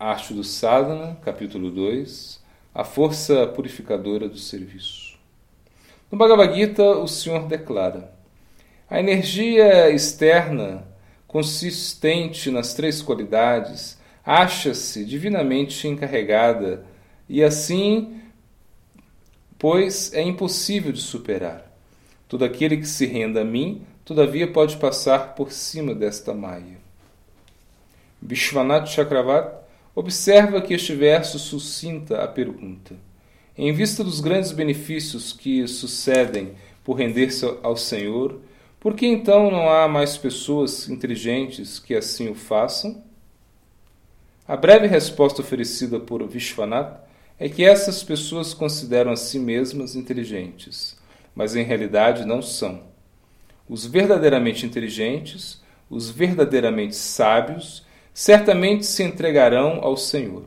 Arte do Sadhana, capítulo 2, a força purificadora do serviço. No Bhagavad Gita, o Senhor declara: a energia externa, consistente nas três qualidades, acha-se divinamente encarregada e assim, pois, é impossível de superar. Todo aquele que se renda a mim, todavia pode passar por cima desta maia. Vishwanath Chakravarti Observa que este verso suscinta a pergunta. Em vista dos grandes benefícios que sucedem por render-se ao Senhor, por que então não há mais pessoas inteligentes que assim o façam? A breve resposta oferecida por Vishwanath é que essas pessoas consideram a si mesmas inteligentes, mas em realidade não são. Os verdadeiramente inteligentes, os verdadeiramente sábios, certamente se entregarão ao Senhor.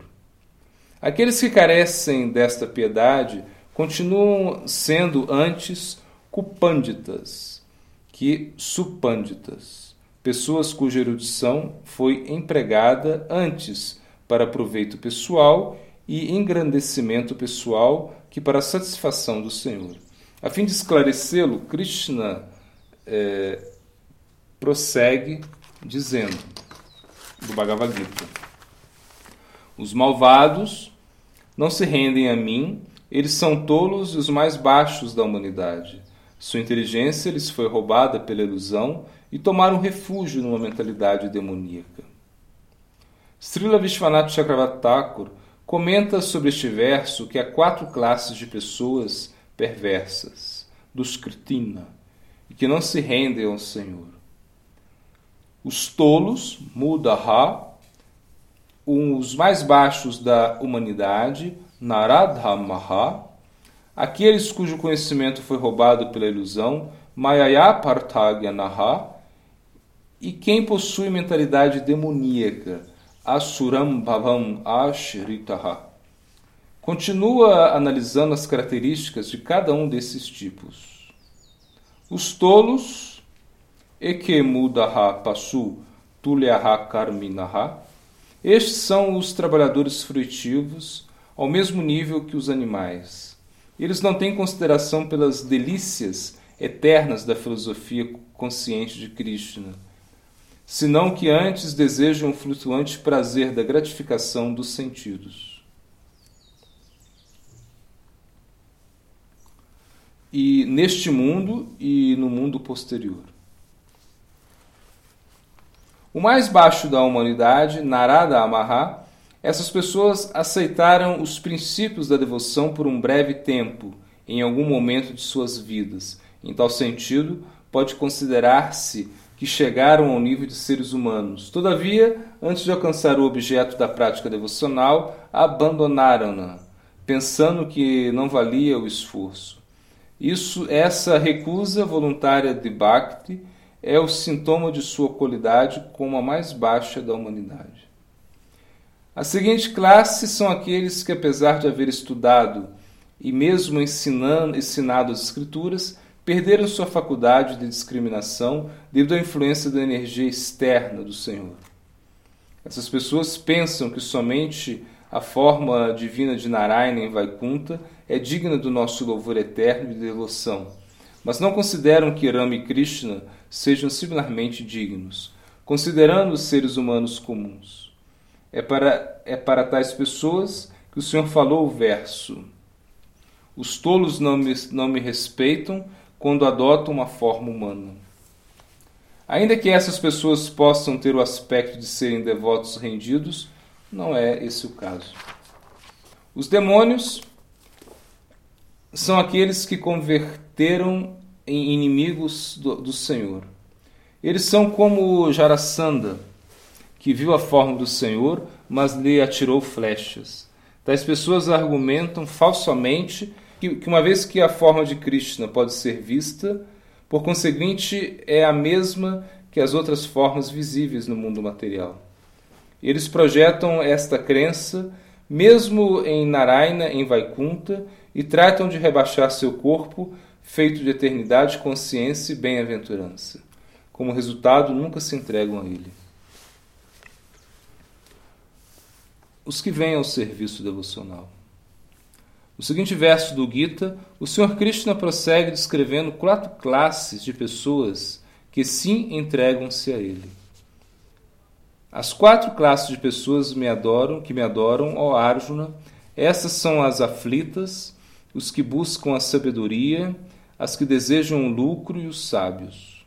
Aqueles que carecem desta piedade continuam sendo antes cupânditas que supânditas, pessoas cuja erudição foi empregada antes para proveito pessoal e engrandecimento pessoal que para a satisfação do Senhor. A fim de esclarecê-lo, Krishna é, prossegue dizendo: do Bhagavad Gita. Os malvados não se rendem a mim, eles são tolos e os mais baixos da humanidade. Sua inteligência lhes foi roubada pela ilusão e tomaram refúgio numa mentalidade demoníaca. Srila Vishwanath Chakravarti comenta sobre este verso que há quatro classes de pessoas perversas, dos Kritina, e que não se rendem ao Senhor os tolos, Mudaha, os mais baixos da humanidade, Naradhamaha, aqueles cujo conhecimento foi roubado pela ilusão, Mayaya Partagyanaha, e quem possui mentalidade demoníaca, Asuram Bhavam Ashritaha. Continua analisando as características de cada um desses tipos. Os tolos Ekemudaha Pasu Tulyaha Karminaha. Estes são os trabalhadores fruitivos, ao mesmo nível que os animais. Eles não têm consideração pelas delícias eternas da filosofia consciente de Krishna, senão que antes desejam o flutuante prazer da gratificação dos sentidos. E neste mundo e no mundo posterior. O mais baixo da humanidade, Narada Amaha, essas pessoas aceitaram os princípios da devoção por um breve tempo, em algum momento de suas vidas. Em tal sentido, pode considerar-se que chegaram ao nível de seres humanos. Todavia, antes de alcançar o objeto da prática devocional, abandonaram-na, pensando que não valia o esforço. Isso, essa recusa voluntária de Bhakti é o sintoma de sua qualidade como a mais baixa da humanidade. A seguinte classe são aqueles que, apesar de haver estudado e mesmo ensinando, ensinado as Escrituras, perderam sua faculdade de discriminação devido à influência da energia externa do Senhor. Essas pessoas pensam que somente a forma divina de Narayana em Vaikunta é digna do nosso louvor eterno e de devoção, mas não consideram que Rama e Krishna sejam similarmente dignos, considerando os seres humanos comuns. É para, é para tais pessoas que o Senhor falou o verso: Os tolos não me, não me respeitam quando adotam uma forma humana. Ainda que essas pessoas possam ter o aspecto de serem devotos rendidos, não é esse o caso. Os demônios são aqueles que converteram em inimigos do, do Senhor. Eles são como Jarasandha, que viu a forma do Senhor, mas lhe atirou flechas. Tais pessoas argumentam falsamente que, que uma vez que a forma de Krishna pode ser vista, por conseguinte é a mesma que as outras formas visíveis no mundo material. Eles projetam esta crença mesmo em Narayana, em Vaikunta, e tratam de rebaixar seu corpo feito de eternidade, consciência e bem-aventurança. Como resultado, nunca se entregam a ele. os que vêm ao serviço devocional. No seguinte verso do Gita, o Sr. Krishna prossegue descrevendo quatro classes de pessoas que sim entregam-se a ele. As quatro classes de pessoas me adoram, que me adoram, ó Arjuna, essas são as aflitas, os que buscam a sabedoria, as que desejam lucro e os sábios.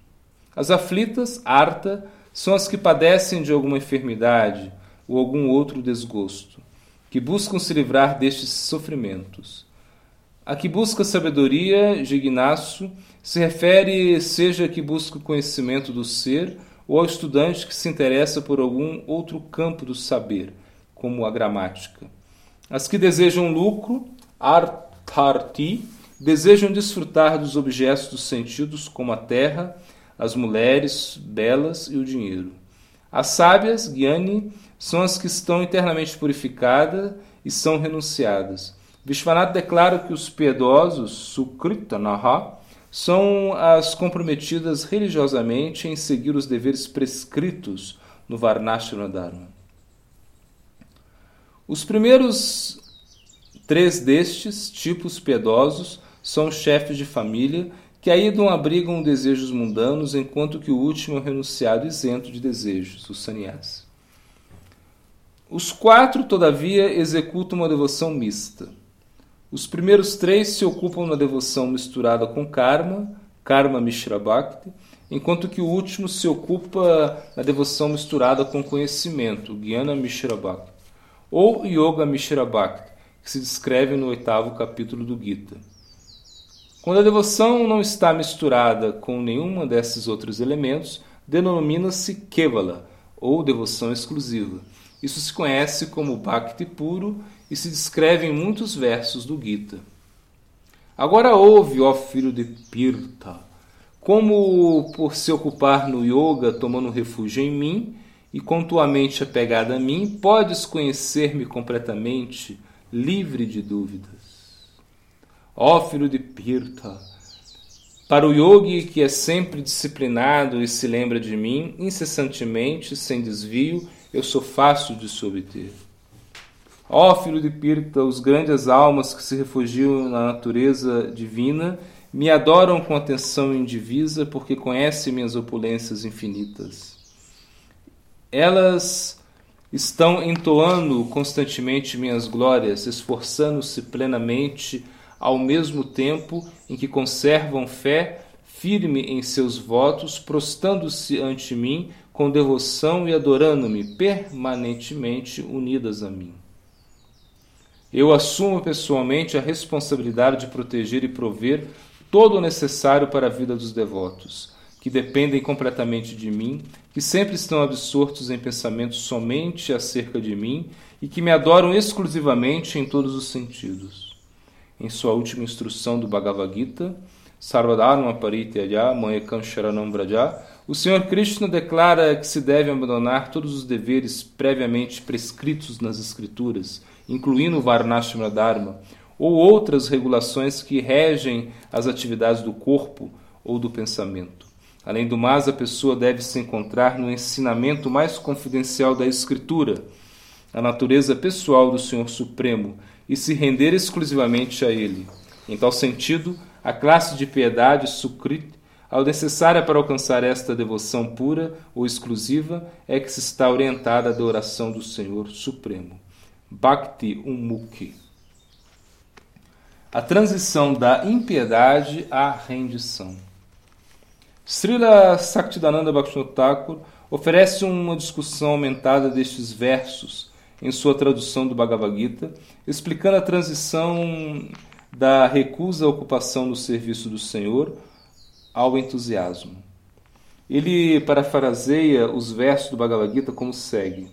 As aflitas, arta, são as que padecem de alguma enfermidade ou algum outro desgosto, que buscam se livrar destes sofrimentos. A que busca sabedoria, Gignasso, se refere seja que busca o conhecimento do ser ou ao estudante que se interessa por algum outro campo do saber, como a gramática. As que desejam lucro, artharti, desejam desfrutar dos objetos dos sentidos, como a terra, as mulheres belas e o dinheiro. As sábias, Gyani, são as que estão internamente purificadas e são renunciadas. Vishwanath declara que os piedosos, Sukritanaha, são as comprometidas religiosamente em seguir os deveres prescritos no Varnashrama Dharma. Os primeiros três destes tipos piedosos são chefes de família que aí não abrigam desejos mundanos, enquanto que o último é renunciado isento de desejos, o sannyasi. Os quatro, todavia, executam uma devoção mista. Os primeiros três se ocupam na devoção misturada com karma, karma mishra bhakti, enquanto que o último se ocupa na devoção misturada com conhecimento, Jnana Mishra Bhakti, ou Yoga Mishra Bhakti, que se descreve no oitavo capítulo do Gita. Quando a devoção não está misturada com nenhuma desses outros elementos, denomina-se Kevala, ou devoção exclusiva. Isso se conhece como Bhakti puro e se descreve em muitos versos do Gita. Agora ouve, ó filho de Pirta, como por se ocupar no yoga, tomando refúgio em mim, e com tua mente apegada a mim, podes conhecer-me completamente, livre de dúvidas. Ó filho de Pirta, para o yogi que é sempre disciplinado e se lembra de mim, incessantemente, sem desvio, eu sou fácil de se obter. Ó filho de Pirta, os grandes almas que se refugiam na natureza divina me adoram com atenção indivisa porque conhecem minhas opulências infinitas. Elas estão entoando constantemente minhas glórias, esforçando-se plenamente ao mesmo tempo em que conservam fé firme em seus votos, prostando-se ante mim com devoção e adorando-me permanentemente unidas a mim. Eu assumo pessoalmente a responsabilidade de proteger e prover todo o necessário para a vida dos devotos, que dependem completamente de mim, que sempre estão absortos em pensamentos somente acerca de mim e que me adoram exclusivamente em todos os sentidos. Em sua última instrução do Bhagavad Gita, Sarvadharma Parityaja Mayakam Sharanam Braja, o Senhor Krishna declara que se deve abandonar todos os deveres previamente prescritos nas Escrituras, incluindo o Varnashrama Dharma, ou outras regulações que regem as atividades do corpo ou do pensamento. Além do mais, a pessoa deve se encontrar no ensinamento mais confidencial da Escritura, a natureza pessoal do Senhor Supremo, e se render exclusivamente a Ele. Em tal sentido, a classe de piedade Sukrit, ao necessária para alcançar esta devoção pura ou exclusiva, é que se está orientada à adoração do Senhor Supremo. Bhakti Ummukhi a transição da impiedade à rendição. Srila Saktidananda Bhaktivinoda Thakur oferece uma discussão aumentada destes versos em sua tradução do Bhagavad Gita, explicando a transição da recusa à ocupação no serviço do Senhor ao entusiasmo. Ele parafraseia os versos do Bhagavad Gita como segue: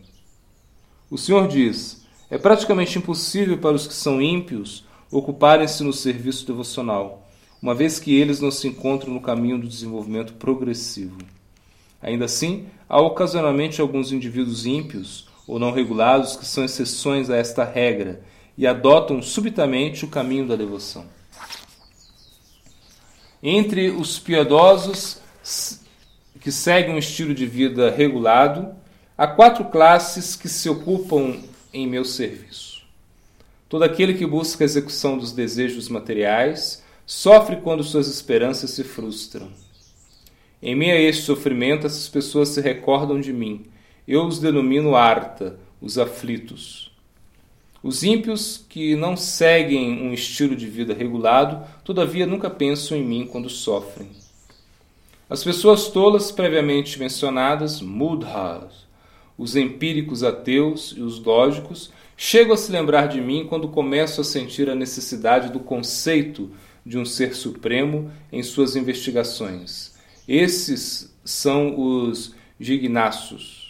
O Senhor diz: É praticamente impossível para os que são ímpios ocuparem-se no serviço devocional, uma vez que eles não se encontram no caminho do desenvolvimento progressivo. Ainda assim, há ocasionalmente alguns indivíduos ímpios ou não regulados que são exceções a esta regra e adotam subitamente o caminho da devoção. Entre os piedosos que seguem um estilo de vida regulado, há quatro classes que se ocupam em meu serviço. Todo aquele que busca a execução dos desejos materiais sofre quando suas esperanças se frustram. Em meio a este sofrimento, essas pessoas se recordam de mim. Eu os denomino Arta, os aflitos. Os ímpios que não seguem um estilo de vida regulado, todavia nunca pensam em mim quando sofrem. As pessoas tolas previamente mencionadas, mudhas, os empíricos ateus e os lógicos, chegam a se lembrar de mim quando começo a sentir a necessidade do conceito de um ser supremo em suas investigações. Esses são os gignaços.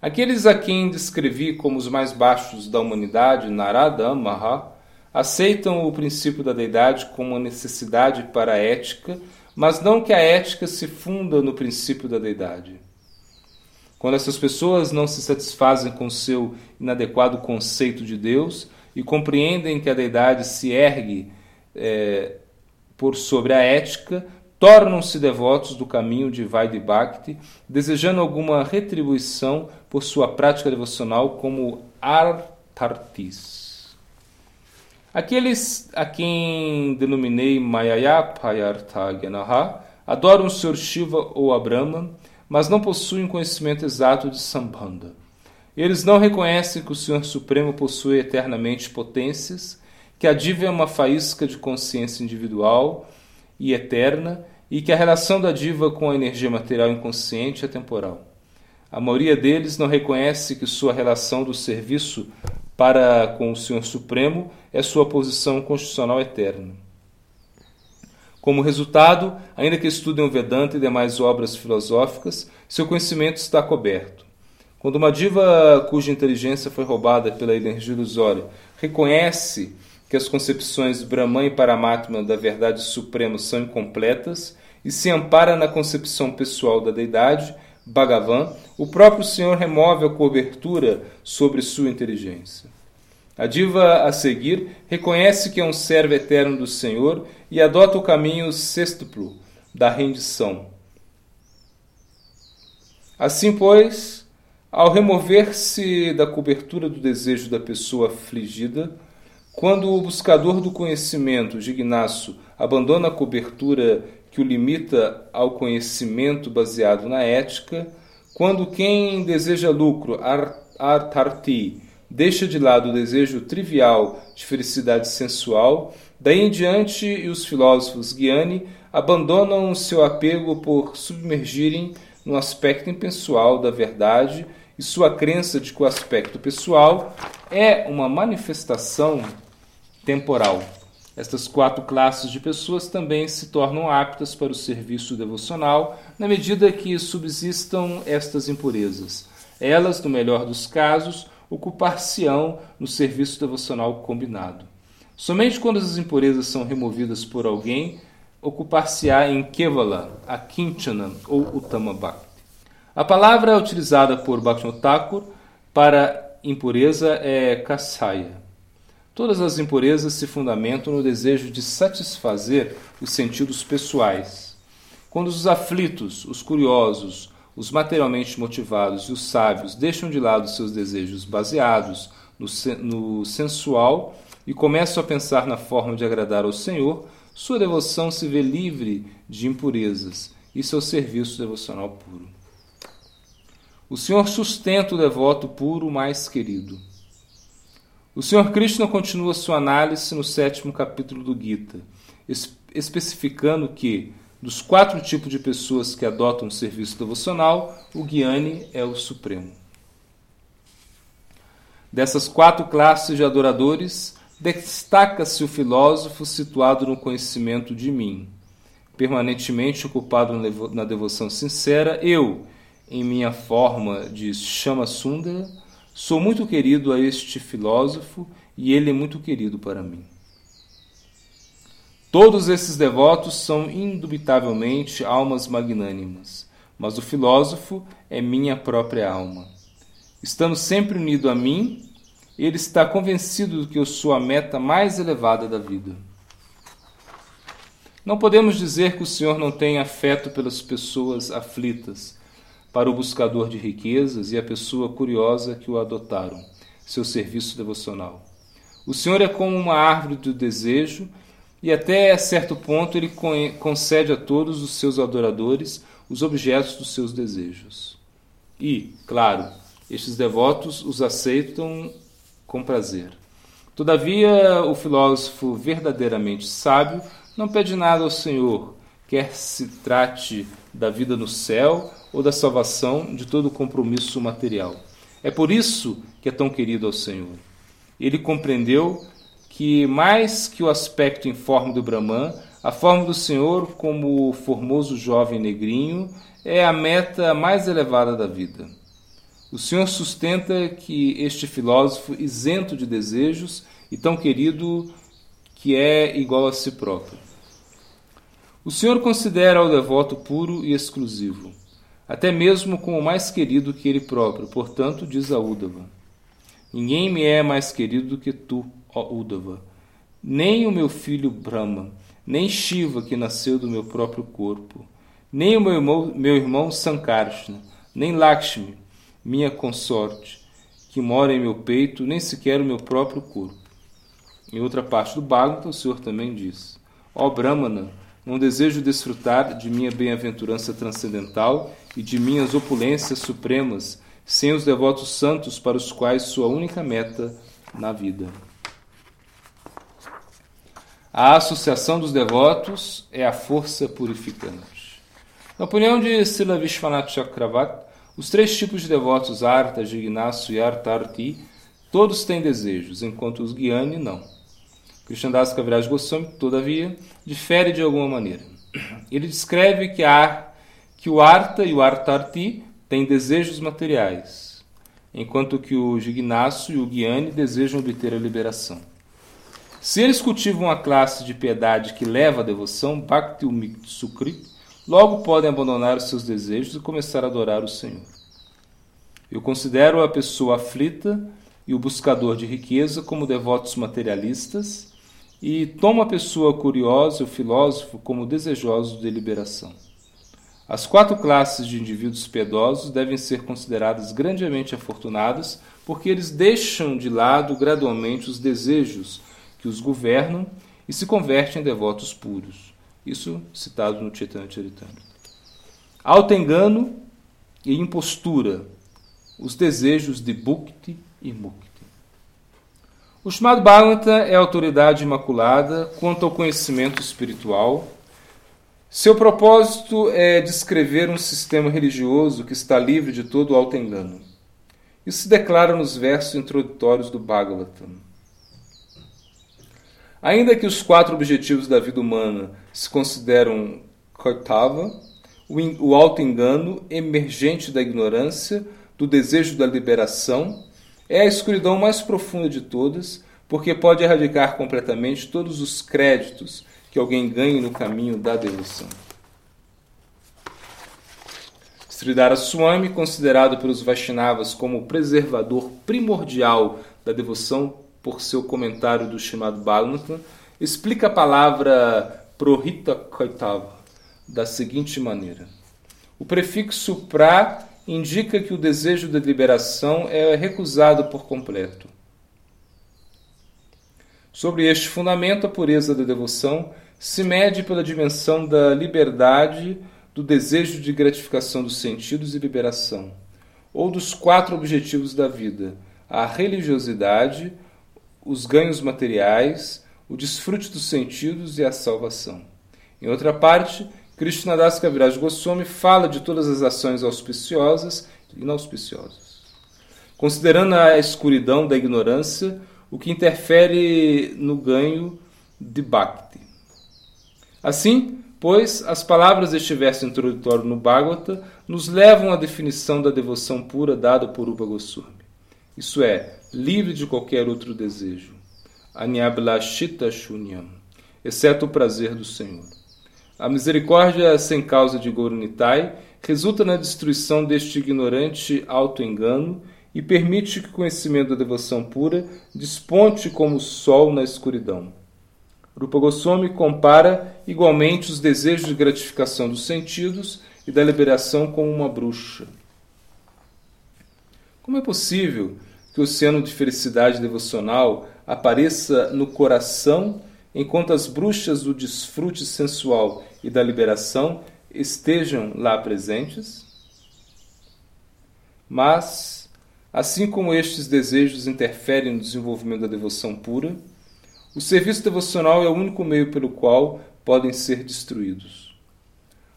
Aqueles a quem descrevi como os mais baixos da humanidade, Narada Maha, aceitam o princípio da deidade como uma necessidade para a ética, mas não que a ética se funda no princípio da deidade. Quando essas pessoas não se satisfazem com seu inadequado conceito de Deus e compreendem que a deidade se ergue é, por sobre a ética, tornam-se devotos do caminho de Vaidhi Bhakti, desejando alguma retribuição por sua prática devocional como artartis. Aqueles a quem denominei Mayayapayarthagyanaha adoram o Sr. Shiva ou a Brahma, mas não possuem conhecimento exato de Sambandha. Eles não reconhecem que o Senhor Supremo possui eternamente potências, que a diva é uma faísca de consciência individual e eterna, e que a relação da diva com a energia material inconsciente é temporal. A maioria deles não reconhece que sua relação do serviço para com o Senhor Supremo é sua posição constitucional eterna. Como resultado, ainda que estudem o Vedanta e demais obras filosóficas, seu conhecimento está coberto. Quando uma diva cuja inteligência foi roubada pela energia ilusória reconhece que as concepções Brahman e Paramatma da verdade suprema são incompletas e se ampara na concepção pessoal da deidade, Bhagavan, o próprio Senhor remove a cobertura sobre sua inteligência. A diva a seguir reconhece que é um servo eterno do Senhor e adota o caminho sextuplo da rendição. Assim, pois, ao remover-se da cobertura do desejo da pessoa afligida, quando o buscador do conhecimento, Gignasso, abandona a cobertura que o limita ao conhecimento baseado na ética, quando quem deseja lucro, artarti, deixa de lado o desejo trivial de felicidade sensual, daí em diante os filósofos Guiani abandonam seu apego por submergirem no aspecto impessoal da verdade e sua crença de que o aspecto pessoal é uma manifestação temporal. Estas quatro classes de pessoas também se tornam aptas para o serviço devocional na medida que subsistam estas impurezas. Elas, no melhor dos casos, ocupar-se-ão no serviço devocional combinado. Somente quando as impurezas são removidas por alguém, ocupar-se-á em Kevala, a Kinchana ou Uttama Bhakti. A palavra utilizada por Bhaktivinoda para impureza é Kasaya. Todas as impurezas se fundamentam no desejo de satisfazer os sentidos pessoais. Quando os aflitos, os curiosos, os materialmente motivados e os sábios deixam de lado seus desejos baseados no, no sensual e começam a pensar na forma de agradar ao Senhor, sua devoção se vê livre de impurezas e seu serviço devocional puro. O Senhor sustenta o devoto puro mais querido. O Senhor Krishna continua sua análise no sétimo capítulo do Gita, especificando que dos quatro tipos de pessoas que adotam o serviço devocional, o Guiane é o supremo. Dessas quatro classes de adoradores, destaca-se o filósofo situado no conhecimento de mim, permanentemente ocupado na devoção sincera. Eu, em minha forma de Chama Sundara, sou muito querido a este filósofo e ele é muito querido para mim. Todos esses devotos são indubitavelmente almas magnânimas, mas o filósofo é minha própria alma. Estando sempre unido a mim, ele está convencido de que eu sou a meta mais elevada da vida. Não podemos dizer que o Senhor não tem afeto pelas pessoas aflitas, para o buscador de riquezas e a pessoa curiosa que o adotaram. seu serviço devocional. O Senhor é como uma árvore do desejo e até certo ponto ele concede a todos os seus adoradores os objetos dos seus desejos. E, claro, estes devotos os aceitam com prazer. Todavia, o filósofo verdadeiramente sábio não pede nada ao Senhor, quer se trate da vida no céu ou da salvação de todo compromisso material. É por isso que é tão querido ao Senhor. Ele compreendeu que, mais que o aspecto informe do Brahman, a forma do Senhor, como o formoso jovem negrinho, é a meta mais elevada da vida. O Senhor sustenta que este filósofo, isento de desejos e tão querido que é igual a si próprio. O Senhor considera o devoto puro e exclusivo, até mesmo como mais querido que ele próprio. Portanto, diz a Udava: Ninguém me é mais querido do que tu, ó Udava, nem o meu filho Brahma, nem Shiva, que nasceu do meu próprio corpo, nem o meu irmão, meu irmão Sankarshna, nem Lakshmi, minha consorte, que mora em meu peito, nem sequer o meu próprio corpo. Em outra parte do Bhagavata, o Senhor também diz: Ó Brahmana, não desejo desfrutar de minha bem-aventurança transcendental e de minhas opulências supremas sem os devotos santos para os quais sou a única meta na vida. A associação dos devotos é a força purificante. Na opinião de Sila Vishwanath Chakravarti, os três tipos de devotos, Arta, Jignasu e Artarti, todos têm desejos, enquanto os Gyani não. Krishnadas Kaviraj Goswami, todavia, difere de alguma maneira. Ele descreve que, a, que o Arta e o Artarti têm desejos materiais, enquanto que o Jignasu e o Gyani desejam obter a liberação. Se eles cultivam a classe de piedade que leva à devoção, Bhakti Sukri, logo podem abandonar os seus desejos e começar a adorar o Senhor. Eu considero a pessoa aflita e o buscador de riqueza como devotos materialistas e toma a pessoa curiosa o filósofo como desejosos de liberação. As quatro classes de indivíduos piedosos devem ser consideradas grandemente afortunadas, porque eles deixam de lado gradualmente os desejos que os governam e se convertem em devotos puros. Isso citado no Chaitanya Charitamrita. Auto-engano e impostura, os desejos de Bhukti e Mukti. O chamado Bhagavata é a autoridade imaculada quanto ao conhecimento espiritual. Seu propósito é descrever um sistema religioso que está livre de todo auto-engano. Isso se declara nos versos introdutórios do Bhagavatam. Ainda que os quatro objetivos da vida humana se consideram Kartava, o auto-engano emergente da ignorância, do desejo da liberação é a escuridão mais profunda de todas, porque pode erradicar completamente todos os créditos que alguém ganhe no caminho da devoção. Sridhara Swami, considerado pelos Vaishnavas como o preservador primordial da devoção por seu comentário do chamado Bhagavatam, explica a palavra Prohita Kaitava da seguinte maneira: O prefixo pra indica que o desejo de liberação é recusado por completo. Sobre este fundamento, a pureza da devoção se mede pela dimensão da liberdade, do desejo de gratificação dos sentidos e liberação, ou dos quatro objetivos da vida: a religiosidade, os ganhos materiais, o desfrute dos sentidos e a salvação. Em outra parte, Krishnadas Kaviraj Goswami fala de todas as ações auspiciosas e inauspiciosas, considerando a escuridão da ignorância, o que interfere no ganho de Bhakti. Assim, pois, as palavras deste verso introdutório no Bhagavata nos levam à definição da devoção pura dada por Upa Goswami. Isso é, livre de qualquer outro desejo. Anyabhlashita Shunyam, exceto o prazer do Senhor. A misericórdia sem causa de Gorunitai resulta na destruição deste ignorante auto-engano e permite que o conhecimento da devoção pura desponte como o sol na escuridão. Rupa Goswami compara igualmente os desejos de gratificação dos sentidos e da liberação com uma bruxa. Como é possível que o oceano de felicidade devocional apareça no coração, enquanto as bruxas do desfrute sensual e da liberação estejam lá presentes? Mas, assim como estes desejos interferem no desenvolvimento da devoção pura, o serviço devocional é o único meio pelo qual podem ser destruídos.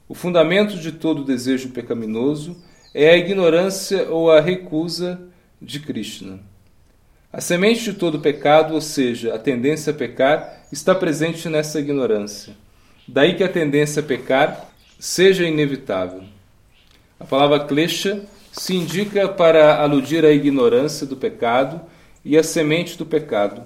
O fundamento de todo desejo pecaminoso é a ignorância ou a recusa de Krishna. A semente de todo pecado, ou seja, a tendência a pecar, está presente nessa ignorância. Daí que a tendência a pecar seja inevitável. A palavra klesha se indica para aludir à ignorância do pecado e à semente do pecado.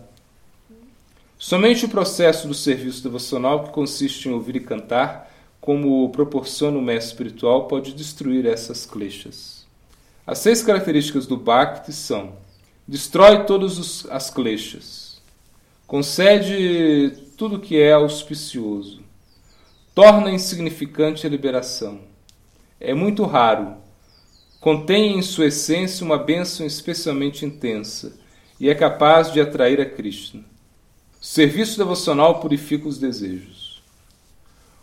Somente o processo do serviço devocional, que consiste em ouvir e cantar, como proporciona o mestre espiritual, pode destruir essas kleshas. As seis características do Bhakti são: destrói todas as kleshas, concede tudo que é auspicioso, torna insignificante a liberação. É muito raro, contém em sua essência uma bênção especialmente intensa e é capaz de atrair a Krishna. O serviço devocional purifica os desejos.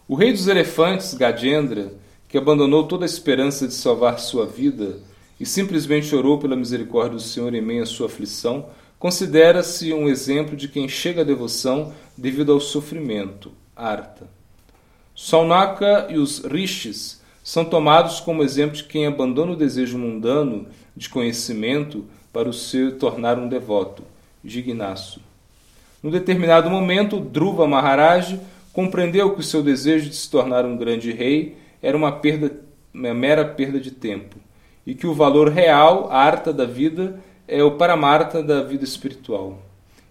O rei dos elefantes, Gajendra, que abandonou toda a esperança de salvar sua vida, e simplesmente orou pela misericórdia do Senhor em meio à sua aflição, considera-se um exemplo de quem chega à devoção devido ao sofrimento, Arta. Saunaka e os rishis são tomados como exemplo de quem abandona o desejo mundano de conhecimento para o se tornar um devoto, Jignasu. Num determinado momento, Dhruva Maharaj compreendeu que o seu desejo de se tornar um grande rei era uma, perda, uma mera perda de tempo e que o valor real, a arta da vida, é o paramarta da vida espiritual.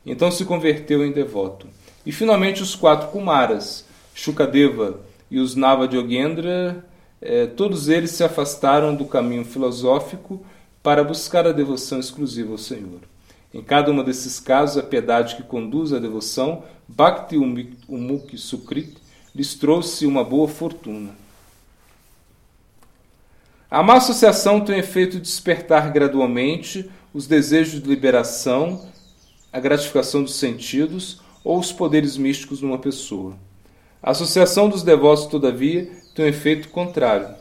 Então se converteu em devoto. E finalmente os quatro Kumaras, Shukadeva e os Navajogendra, eh, todos eles se afastaram do caminho filosófico para buscar a devoção exclusiva ao Senhor. Em cada um desses casos, a piedade que conduz à devoção, Bhakti Umukhi Sukrit, lhes trouxe uma boa fortuna. A má associação tem efeito de despertar gradualmente os desejos de liberação, a gratificação dos sentidos ou os poderes místicos numa pessoa. A associação dos devotos, todavia, tem um efeito contrário.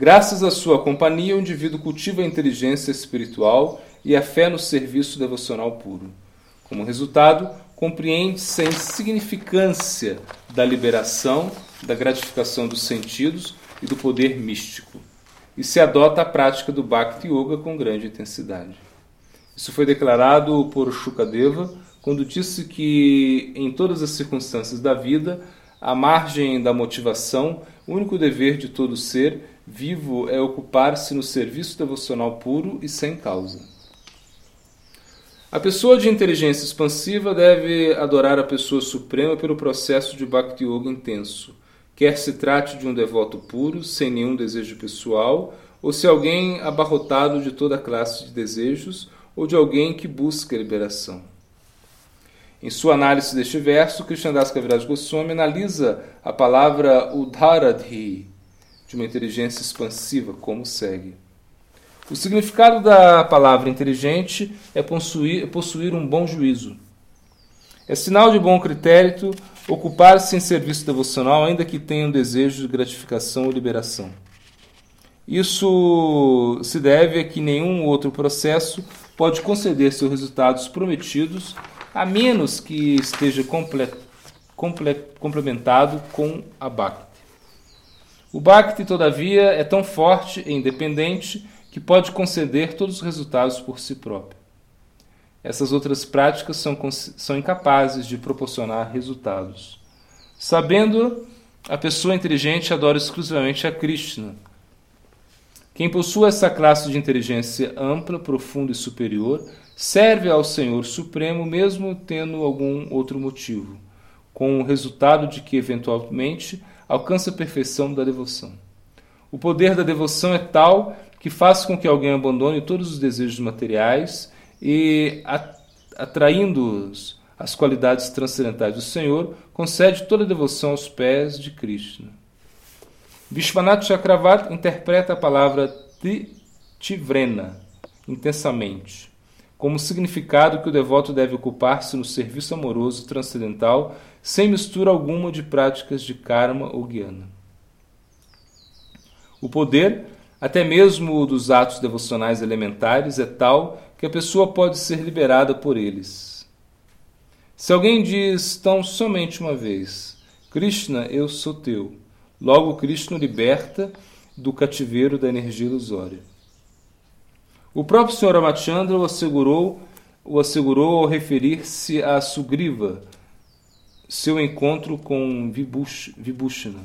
Graças à sua companhia, o indivíduo cultiva a inteligência espiritual e a fé no serviço devocional puro. Como resultado, compreende-se a insignificância da liberação, da gratificação dos sentidos e do poder místico, e se adota a prática do Bhakti Yoga com grande intensidade. Isso foi declarado por Shukadeva quando disse que, em todas as circunstâncias da vida, à margem da motivação, o único dever de todo ser vivo é ocupar-se no serviço devocional puro e sem causa. A pessoa de inteligência expansiva deve adorar a pessoa suprema pelo processo de Bhakti Yoga intenso, quer se trate de um devoto puro, sem nenhum desejo pessoal, ou se alguém abarrotado de toda classe de desejos, ou de alguém que busca liberação. Em sua análise deste verso, Krishnadas Kaviraj Goswami analisa a palavra Udharadhi, de uma inteligência expansiva, como segue. O significado da palavra inteligente é possuir, possuir um bom juízo. É sinal de bom critério ocupar-se em serviço devocional, ainda que tenha um desejo de gratificação ou liberação. Isso se deve a que nenhum outro processo pode conceder seus resultados prometidos, a menos que esteja comple comple complementado com a Bhakti. O Bhakti, todavia, é tão forte e independente que pode conceder todos os resultados por si próprio. Essas outras práticas são, são incapazes de proporcionar resultados. Sabendo, a pessoa inteligente adora exclusivamente a Krishna. Quem possui essa classe de inteligência ampla, profunda e superior serve ao Senhor Supremo mesmo tendo algum outro motivo, com o resultado de que, eventualmente, alcança a perfeição da devoção. O poder da devoção é tal que faz com que alguém abandone todos os desejos materiais e, atraindo-os às qualidades transcendentais do Senhor, concede toda a devoção aos pés de Krishna. Vishwanath Chakravarti interpreta a palavra tivrena, intensamente, como significado que o devoto deve ocupar-se no serviço amoroso transcendental sem mistura alguma de práticas de karma ou guiana. O poder, até mesmo dos atos devocionais elementares, é tal que a pessoa pode ser liberada por eles. Se alguém diz tão somente uma vez, Krishna, eu sou teu, logo Krishna liberta do cativeiro da energia ilusória. O próprio Sr. Ramachandra o assegurou, o assegurou ao referir-se a Sugriva, seu encontro com Vibhushana.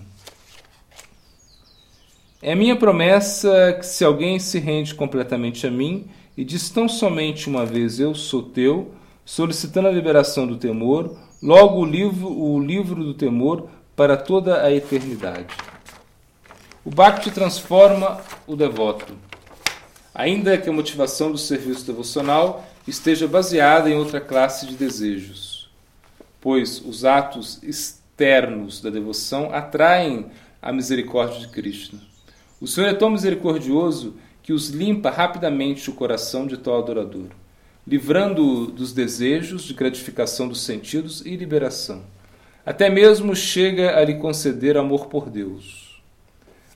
É minha promessa que se alguém se rende completamente a mim e diz tão somente uma vez eu sou teu, solicitando a liberação do temor, logo o livro, o livro do temor para toda a eternidade. O Bhakti transforma o devoto. Ainda que a motivação do serviço devocional esteja baseada em outra classe de desejos, pois os atos externos da devoção atraem a misericórdia de Krishna. O Senhor é tão misericordioso que os limpa rapidamente o coração de tal adorador, livrando-o dos desejos de gratificação dos sentidos e liberação. Até mesmo chega a lhe conceder amor por Deus,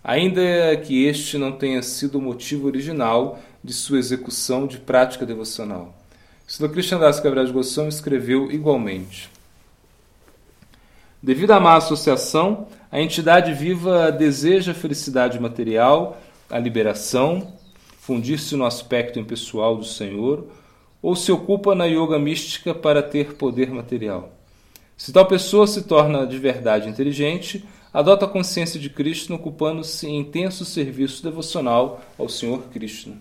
ainda que este não tenha sido o motivo original de sua execução de prática devocional. Sri Krishnadas Kaviraj Goswami escreveu igualmente. Devido à má associação, a entidade viva deseja a felicidade material, a liberação, fundir-se no aspecto impessoal do Senhor, ou se ocupa na yoga mística para ter poder material. Se tal pessoa se torna de verdade inteligente, adota a consciência de Krishna ocupando-se em intenso serviço devocional ao Senhor Krishna.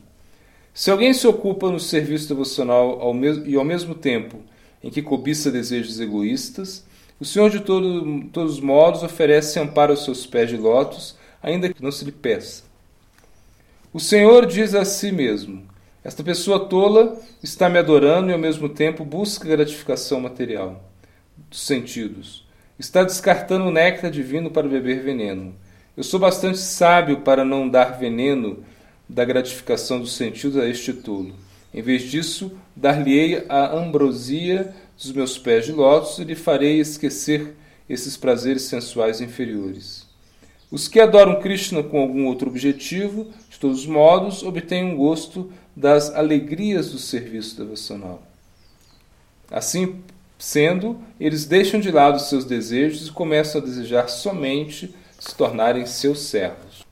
Se alguém se ocupa no serviço devocional ao e ao mesmo tempo em que cobiça desejos egoístas, o Senhor de todo, todos os modos oferece amparo aos seus pés de lótus, ainda que não se lhe peça. O Senhor diz a si mesmo: Esta pessoa tola está me adorando e ao mesmo tempo busca gratificação material dos sentidos. Está descartando o néctar divino para beber veneno. Eu sou bastante sábio para não dar veneno da gratificação dos sentidos a este tolo. Em vez disso, dar-lhe-ei a ambrosia dos meus pés de lótus e lhe farei esquecer esses prazeres sensuais inferiores. Os que adoram Krishna com algum outro objetivo, de todos os modos, obtêm um gosto das alegrias do serviço devocional. Assim sendo, eles deixam de lado seus desejos e começam a desejar somente se tornarem seus servos.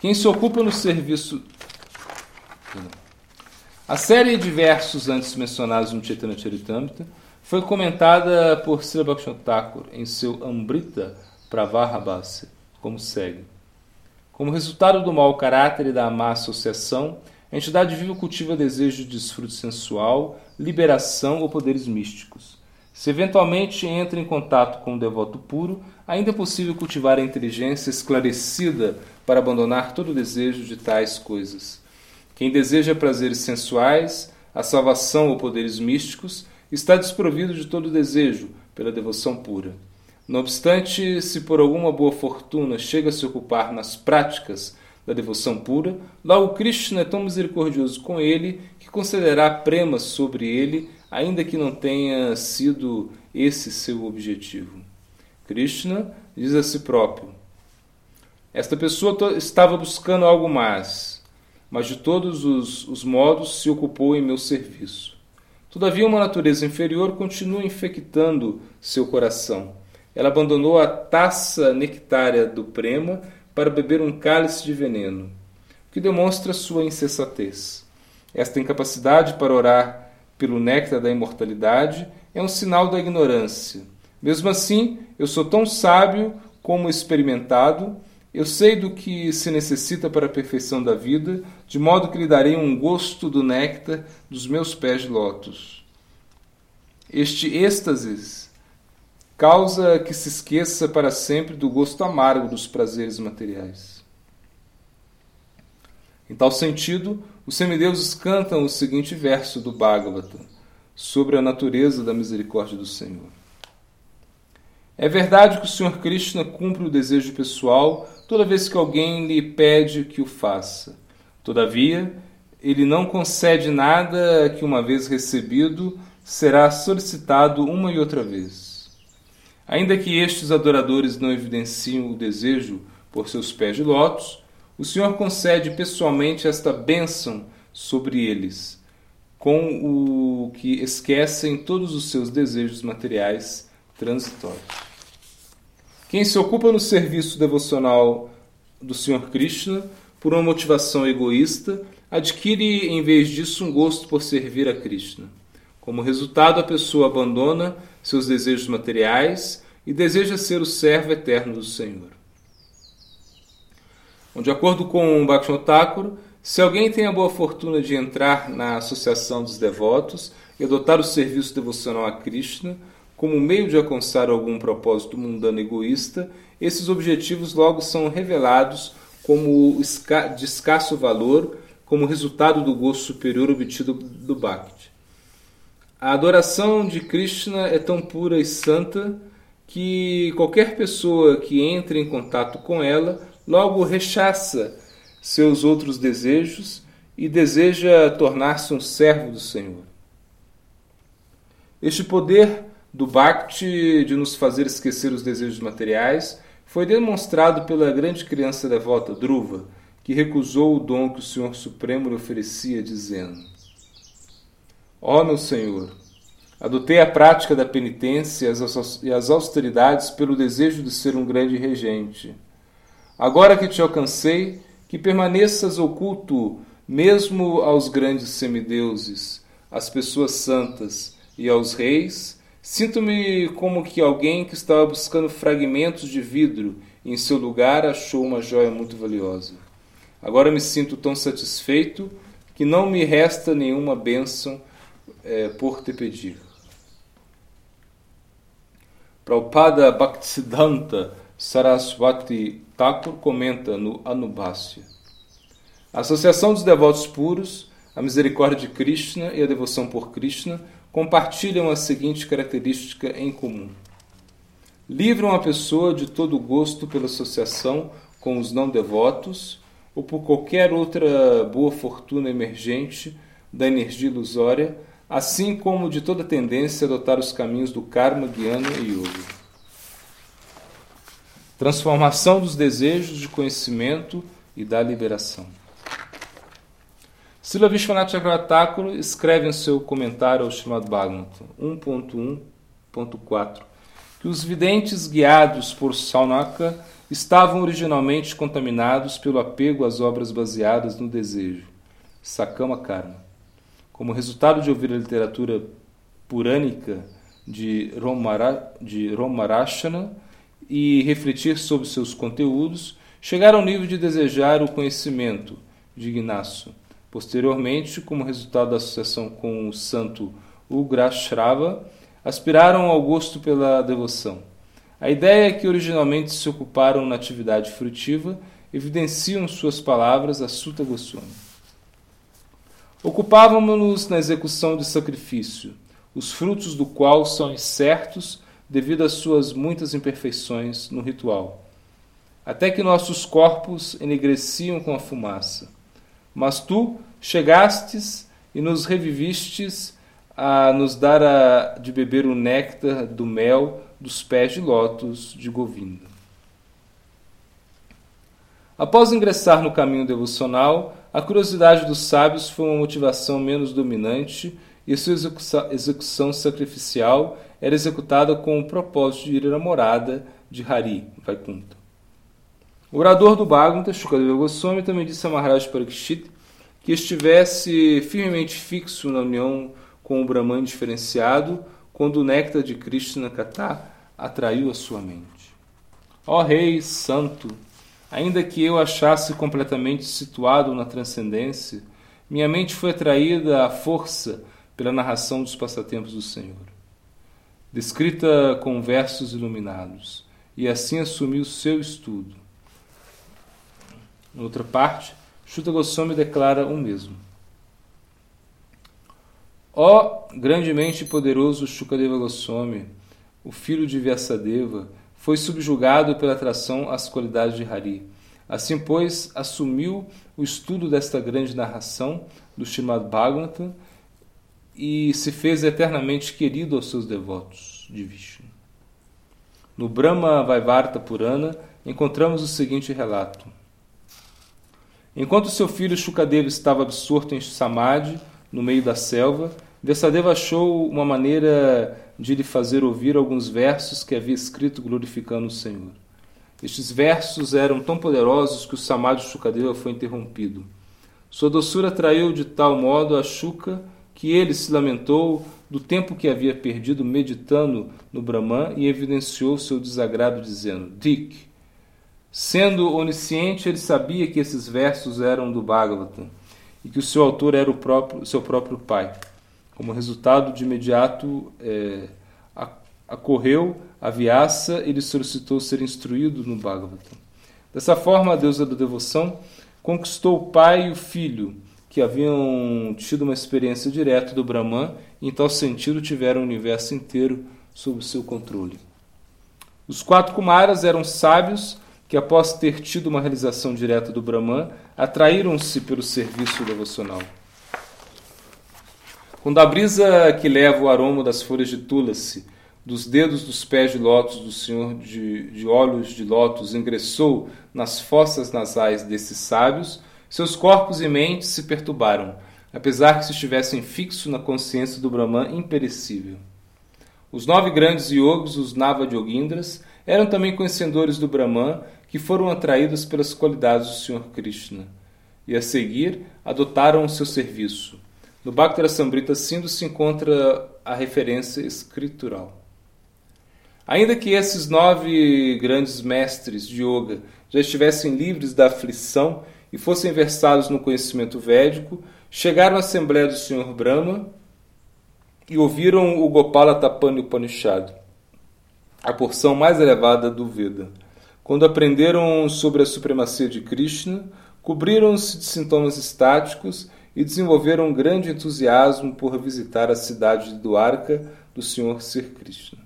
Quem se ocupa no serviço. A série de versos antes mencionados no Chaitanya Charitamrita foi comentada por Sri Bhaktivinoda Thakur em seu Amrita Pravarabhasya, como segue. Como resultado do mau caráter e da má associação, a entidade viva cultiva desejo de desfrute sensual, liberação ou poderes místicos. Se eventualmente entra em contato com um devoto puro, ainda é possível cultivar a inteligência esclarecida para abandonar todo desejo de tais coisas. Quem deseja prazeres sensuais, a salvação ou poderes místicos, está desprovido de todo desejo pela devoção pura. Não obstante, se por alguma boa fortuna chega a se ocupar nas práticas da devoção pura, logo Krishna é tão misericordioso com ele que concederá prema sobre ele, ainda que não tenha sido esse seu objetivo. Krishna diz a si próprio: Esta pessoa estava buscando algo mais, mas de todos os, os modos se ocupou em meu serviço. Todavia, uma natureza inferior continua infectando seu coração ela abandonou a taça nectária do prema para beber um cálice de veneno, o que demonstra sua insensatez. Esta incapacidade para orar pelo néctar da imortalidade é um sinal da ignorância. Mesmo assim, eu sou tão sábio como experimentado, eu sei do que se necessita para a perfeição da vida, de modo que lhe darei um gosto do néctar dos meus pés de lótus. Este êxtase causa que se esqueça para sempre do gosto amargo dos prazeres materiais. Em tal sentido, os semideuses cantam o seguinte verso do Bhagavata sobre a natureza da misericórdia do Senhor. É verdade que o Sr. Krishna cumpre o desejo pessoal toda vez que alguém lhe pede que o faça. Todavia, ele não concede nada que, uma vez recebido, será solicitado uma e outra vez. Ainda que estes adoradores não evidenciem o desejo por seus pés de lótus, o Senhor concede pessoalmente esta bênção sobre eles, com o que esquecem todos os seus desejos materiais transitórios. Quem se ocupa no serviço devocional do Sr. Krishna por uma motivação egoísta adquire, em vez disso, um gosto por servir a Krishna. Como resultado, a pessoa abandona seus desejos materiais e deseja ser o servo eterno do Senhor. De acordo com Bhaktivinoda Thakur, se alguém tem a boa fortuna de entrar na associação dos devotos e adotar o serviço devocional a Krishna como meio de alcançar algum propósito mundano egoísta, esses objetivos logo são revelados como de escasso valor, como resultado do gosto superior obtido do Bhakti. A adoração de Krishna é tão pura e santa que qualquer pessoa que entre em contato com ela logo rechaça seus outros desejos e deseja tornar-se um servo do Senhor. Este poder do Bhakti de nos fazer esquecer os desejos materiais foi demonstrado pela grande criança devota Druva, que recusou o dom que o Senhor Supremo lhe oferecia, dizendo: Ó oh, meu Senhor, adotei a prática da penitência e as austeridades pelo desejo de ser um grande regente. Agora que te alcancei, que permaneças oculto mesmo aos grandes semideuses, às pessoas santas e aos reis, sinto-me como que alguém que estava buscando fragmentos de vidro e em seu lugar achou uma joia muito valiosa. Agora me sinto tão satisfeito que não me resta nenhuma bênção é, por te pedir. Prabhupada Bhaktisiddhanta Saraswati Thakur comenta no Anubhasya. A associação dos devotos puros, a misericórdia de Krishna e a devoção por Krishna compartilham a seguinte característica em comum. Livram a pessoa de todo gosto pela associação com os não devotos ou por qualquer outra boa fortuna emergente da energia ilusória, assim como de toda tendência a adotar os caminhos do karma, guiana e yoga transformação dos desejos de conhecimento e da liberação. Sila Vishwanath Chakravarti escreve em seu comentário ao Srimad Bhagavatam 1.1.4 que os videntes guiados por Saunaka estavam originalmente contaminados pelo apego às obras baseadas no desejo, Sakama Karma. Como resultado de ouvir a literatura purânica de Romarashana, e refletir sobre seus conteúdos, chegaram ao nível de desejar o conhecimento de Ignacio. Posteriormente, como resultado da associação com o santo Ugrashrava, aspiraram ao gosto pela devoção. A ideia é que originalmente se ocuparam na atividade frutiva evidenciam suas palavras a Sutta Goswami. Ocupávamos-nos na execução de sacrifício, os frutos do qual são incertos devido às suas muitas imperfeições no ritual, até que nossos corpos enegreciam com a fumaça. Mas tu chegastes e nos revivistes a nos dar a, de beber o néctar do mel dos pés de lótus de Govinda. Após ingressar no caminho devocional, a curiosidade dos sábios foi uma motivação menos dominante e sua execução sacrificial era executada com o propósito de ir à morada de Hari, Vaikuntha. O orador do Bhagavata, Shukadeva Goswami, também disse a Maharaj Parikshit que estivesse firmemente fixo na união com o Brahman diferenciado quando o néctar de Krishna Katha atraiu a sua mente. Ó Rei Santo, ainda que eu achasse completamente situado na transcendência, minha mente foi atraída à força pela narração dos passatempos do Senhor descrita com versos iluminados, e assim assumiu seu estudo. Em outra parte, Shuta Goswami declara o mesmo. Ó grandemente poderoso Shukadeva Goswami, o filho de Vyasadeva, foi subjugado pela atração às qualidades de Hari. Assim, pois, assumiu o estudo desta grande narração do Srimad Bhagavatam e se fez eternamente querido aos seus devotos de Vishnu. No Brahma Vaivarta Purana encontramos o seguinte relato. Enquanto seu filho Shukadeva estava absorto em Samadhi, no meio da selva, Vyasadeva achou uma maneira de lhe fazer ouvir alguns versos que havia escrito glorificando o Senhor. Estes versos eram tão poderosos que o Samadhi Shukadeva foi interrompido. Sua doçura atraiu de tal modo a Shuka que ele se lamentou do tempo que havia perdido meditando no Brahman e evidenciou seu desagrado dizendo: Dick, sendo onisciente, ele sabia que esses versos eram do Bhagavatam e que o seu autor era o próprio, seu próprio pai. Como resultado, de imediato é, acorreu a Vyasa e lhe solicitou ser instruído no Bhagavatam. Dessa forma, a deusa da devoção conquistou o pai e o filho, que haviam tido uma experiência direta do Brahman e, em tal sentido, tiveram o universo inteiro sob seu controle. Os quatro Kumaras eram sábios que, após ter tido uma realização direta do Brahman, atraíram-se pelo serviço devocional. Quando a brisa que leva o aroma das folhas de tulasi, dos dedos dos pés de lótus do Senhor de, de olhos de lótus ingressou nas fossas nasais desses sábios, seus corpos e mentes se perturbaram, apesar que se estivessem fixos na consciência do Brahman imperecível. Os nove grandes yogis, os Navadhyogindras, eram também conhecedores do Brahman que foram atraídos pelas qualidades do Senhor Krishna, e a seguir adotaram o seu serviço. No Bhaktara Sambrita Sindhu se encontra a referência escritural. Ainda que esses nove grandes mestres de yoga já estivessem livres da aflição e fossem versados no conhecimento védico, chegaram à Assembleia do Senhor Brahma e ouviram o Gopala Tapani Upanishad, a porção mais elevada do Veda. Quando aprenderam sobre a supremacia de Krishna, cobriram-se de sintomas estáticos e desenvolveram um grande entusiasmo por visitar a cidade de Dwarka do Senhor Sir Krishna.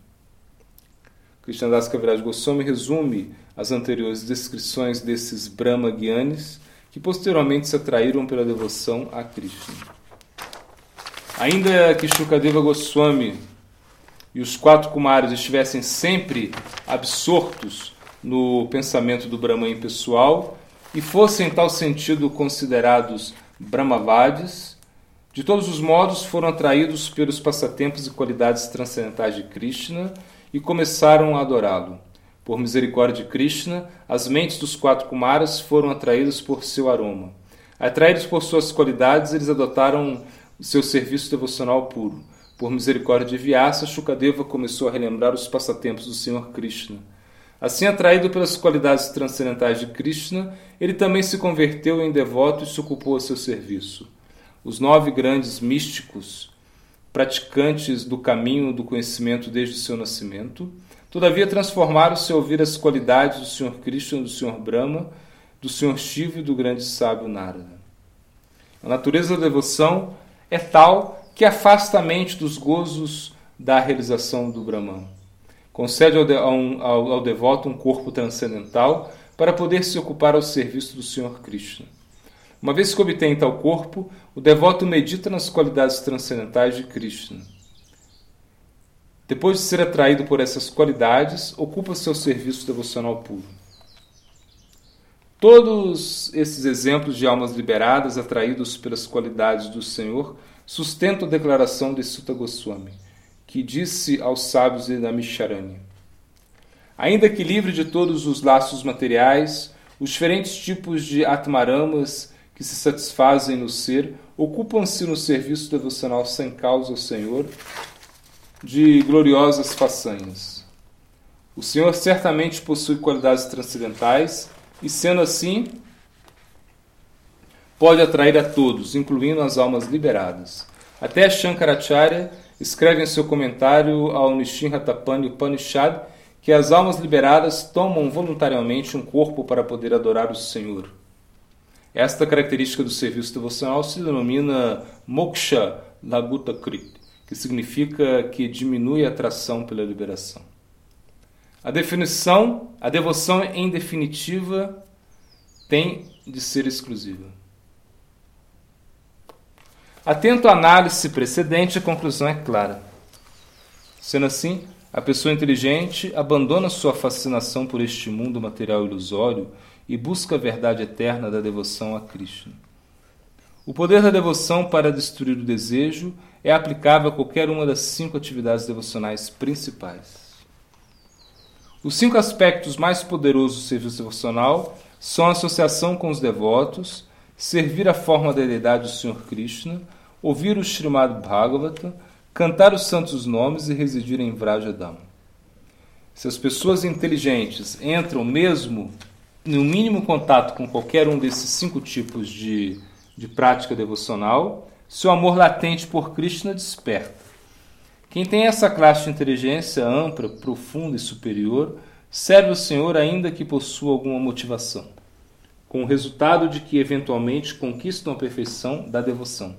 Krishnadas Kaviraj Goswami resume as anteriores descrições desses Brahma Gyanis que posteriormente se atraíram pela devoção a Krishna. Ainda que Shukadeva Goswami e os quatro Kumaras estivessem sempre absortos no pensamento do Brahman pessoal e fossem, em tal sentido, considerados Brahmavadis, de todos os modos foram atraídos pelos passatempos e qualidades transcendentais de Krishna e começaram a adorá-lo. Por misericórdia de Krishna, as mentes dos quatro Kumaras foram atraídas por seu aroma. Atraídos por suas qualidades, eles adotaram seu serviço devocional puro. Por misericórdia de Vyasa, Shukadeva começou a relembrar os passatempos do Senhor Krishna. Assim, atraído pelas qualidades transcendentais de Krishna, ele também se converteu em devoto e se ocupou a seu serviço. Os nove grandes místicos, praticantes do caminho do conhecimento desde seu nascimento, todavia transformaram-se ao ouvir as qualidades do Senhor Krishna, do Senhor Brahma, do Senhor Shiva e do grande sábio Narada. A natureza da devoção é tal que afasta a mente dos gozos da realização do Brahman concede ao, ao, ao, devoto um corpo transcendental para poder se ocupar ao serviço do Senhor Krishna. Uma vez que obtém tal corpo, o devoto medita nas qualidades transcendentais de Krishna. Depois de ser atraído por essas qualidades, ocupa-se ao serviço devocional puro. Todos esses exemplos de almas liberadas atraídos pelas qualidades do Senhor sustentam a declaração de Sutta Goswami que disse aos sábios de Namisharani: Ainda que livre de todos os laços materiais, os diferentes tipos de atmaramas que se satisfazem no ser ocupam-se no serviço devocional sem causa ao Senhor de gloriosas façanhas. O Senhor certamente possui qualidades transcendentais e, sendo assim, pode atrair a todos, incluindo as almas liberadas. Até Shankaracharya escreve em seu comentário ao Nishinratapani Upanishad que as almas liberadas tomam voluntariamente um corpo para poder adorar o Senhor. Esta característica do serviço devocional se denomina Moksha Lagutta Krit, que significa que diminui a atração pela liberação. A definição, a devoção em definitiva tem de ser exclusiva. Atento à análise precedente, a conclusão é clara. Sendo assim, a pessoa inteligente abandona sua fascinação por este mundo material ilusório e busca a verdade eterna da devoção a Cristo. O poder da devoção para destruir o desejo é aplicável a qualquer uma das cinco atividades devocionais principais. Os cinco aspectos mais poderosos do serviço devocional são a associação com os devotos, servir a forma da deidade do Senhor Krishna, ouvir o Srimad Bhagavata, cantar os santos nomes e residir em Vrajadam. Se as pessoas inteligentes entram mesmo no mínimo contato com qualquer um desses cinco tipos de, de prática devocional, seu amor latente por Krishna desperta. Quem tem essa classe de inteligência ampla, profunda e superior, serve o Senhor ainda que possua alguma motivação, com o resultado de que eventualmente conquistam a perfeição da devoção.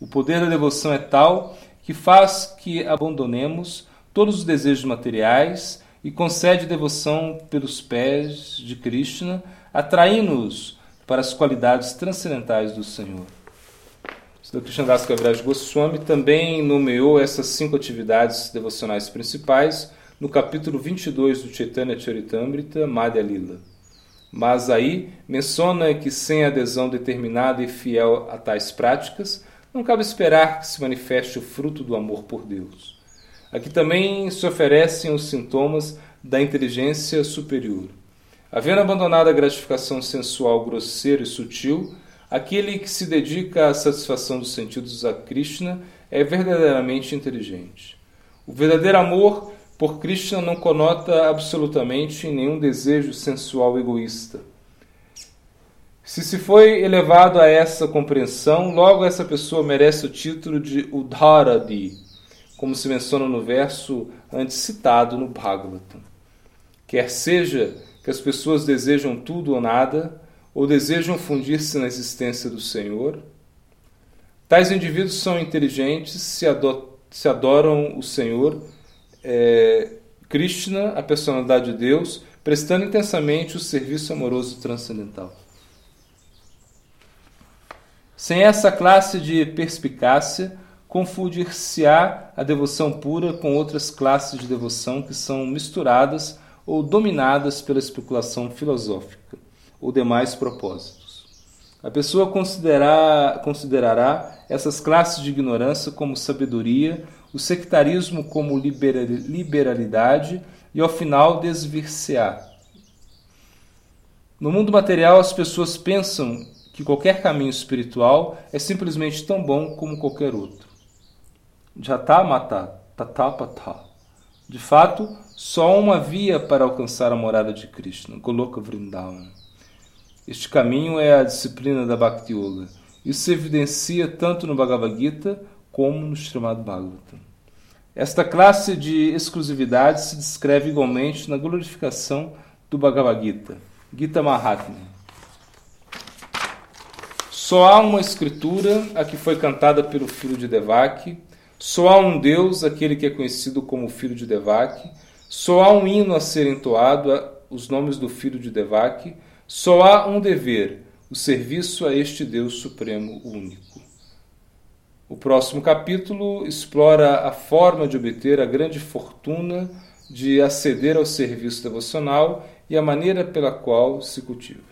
O poder da devoção é tal que faz que abandonemos todos os desejos materiais e concede devoção pelos pés de Krishna, atraindo-nos para as qualidades transcendentais do Senhor. Sr. Krishnadas Kaviraj Goswami também nomeou essas cinco atividades devocionais principais no capítulo 22 do Chaitanya Charitamrita, Madhya Lila. Mas aí menciona que sem adesão determinada e fiel a tais práticas, não cabe esperar que se manifeste o fruto do amor por Deus. Aqui também se oferecem os sintomas da inteligência superior. Havendo abandonado a gratificação sensual grosseira e sutil, aquele que se dedica à satisfação dos sentidos a Krishna é verdadeiramente inteligente. O verdadeiro amor por Krishna não conota absolutamente nenhum desejo sensual egoísta. Se se foi elevado a essa compreensão, logo essa pessoa merece o título de Udharadi, como se menciona no verso antes citado no Bhagavatam. Quer seja que as pessoas desejam tudo ou nada, ou desejam fundir-se na existência do Senhor, tais indivíduos são inteligentes, se, se adoram o Senhor é, Krishna, a personalidade de Deus, prestando intensamente o serviço amoroso transcendental. Sem essa classe de perspicácia, confundir-se-á a devoção pura com outras classes de devoção que são misturadas ou dominadas pela especulação filosófica ou demais propósitos. A pessoa considerará, considerará essas classes de ignorância como sabedoria o sectarismo como liberalidade e ao final desvir-se-á. No mundo material, as pessoas pensam que qualquer caminho espiritual é simplesmente tão bom como qualquer outro. Jata mata tatapata. De fato, só uma via para alcançar a morada de Krishna, Goloka Vrindavan. Este caminho é a disciplina da Bhakti Yoga. Isso se evidencia tanto no Bhagavad Gita como no Srimad Bhagavatam. Esta classe de exclusividade se descreve igualmente na glorificação do Bhagavad Gita, Gita. Só há uma escritura, a que foi cantada pelo filho de Devaki, só há um Deus, aquele que é conhecido como filho de Devaki, só há um hino a ser entoado, os nomes do filho de Devaki, só há um dever, o serviço a este Deus supremo único. O próximo capítulo explora a forma de obter a grande fortuna de aceder ao serviço devocional e a maneira pela qual se cultiva.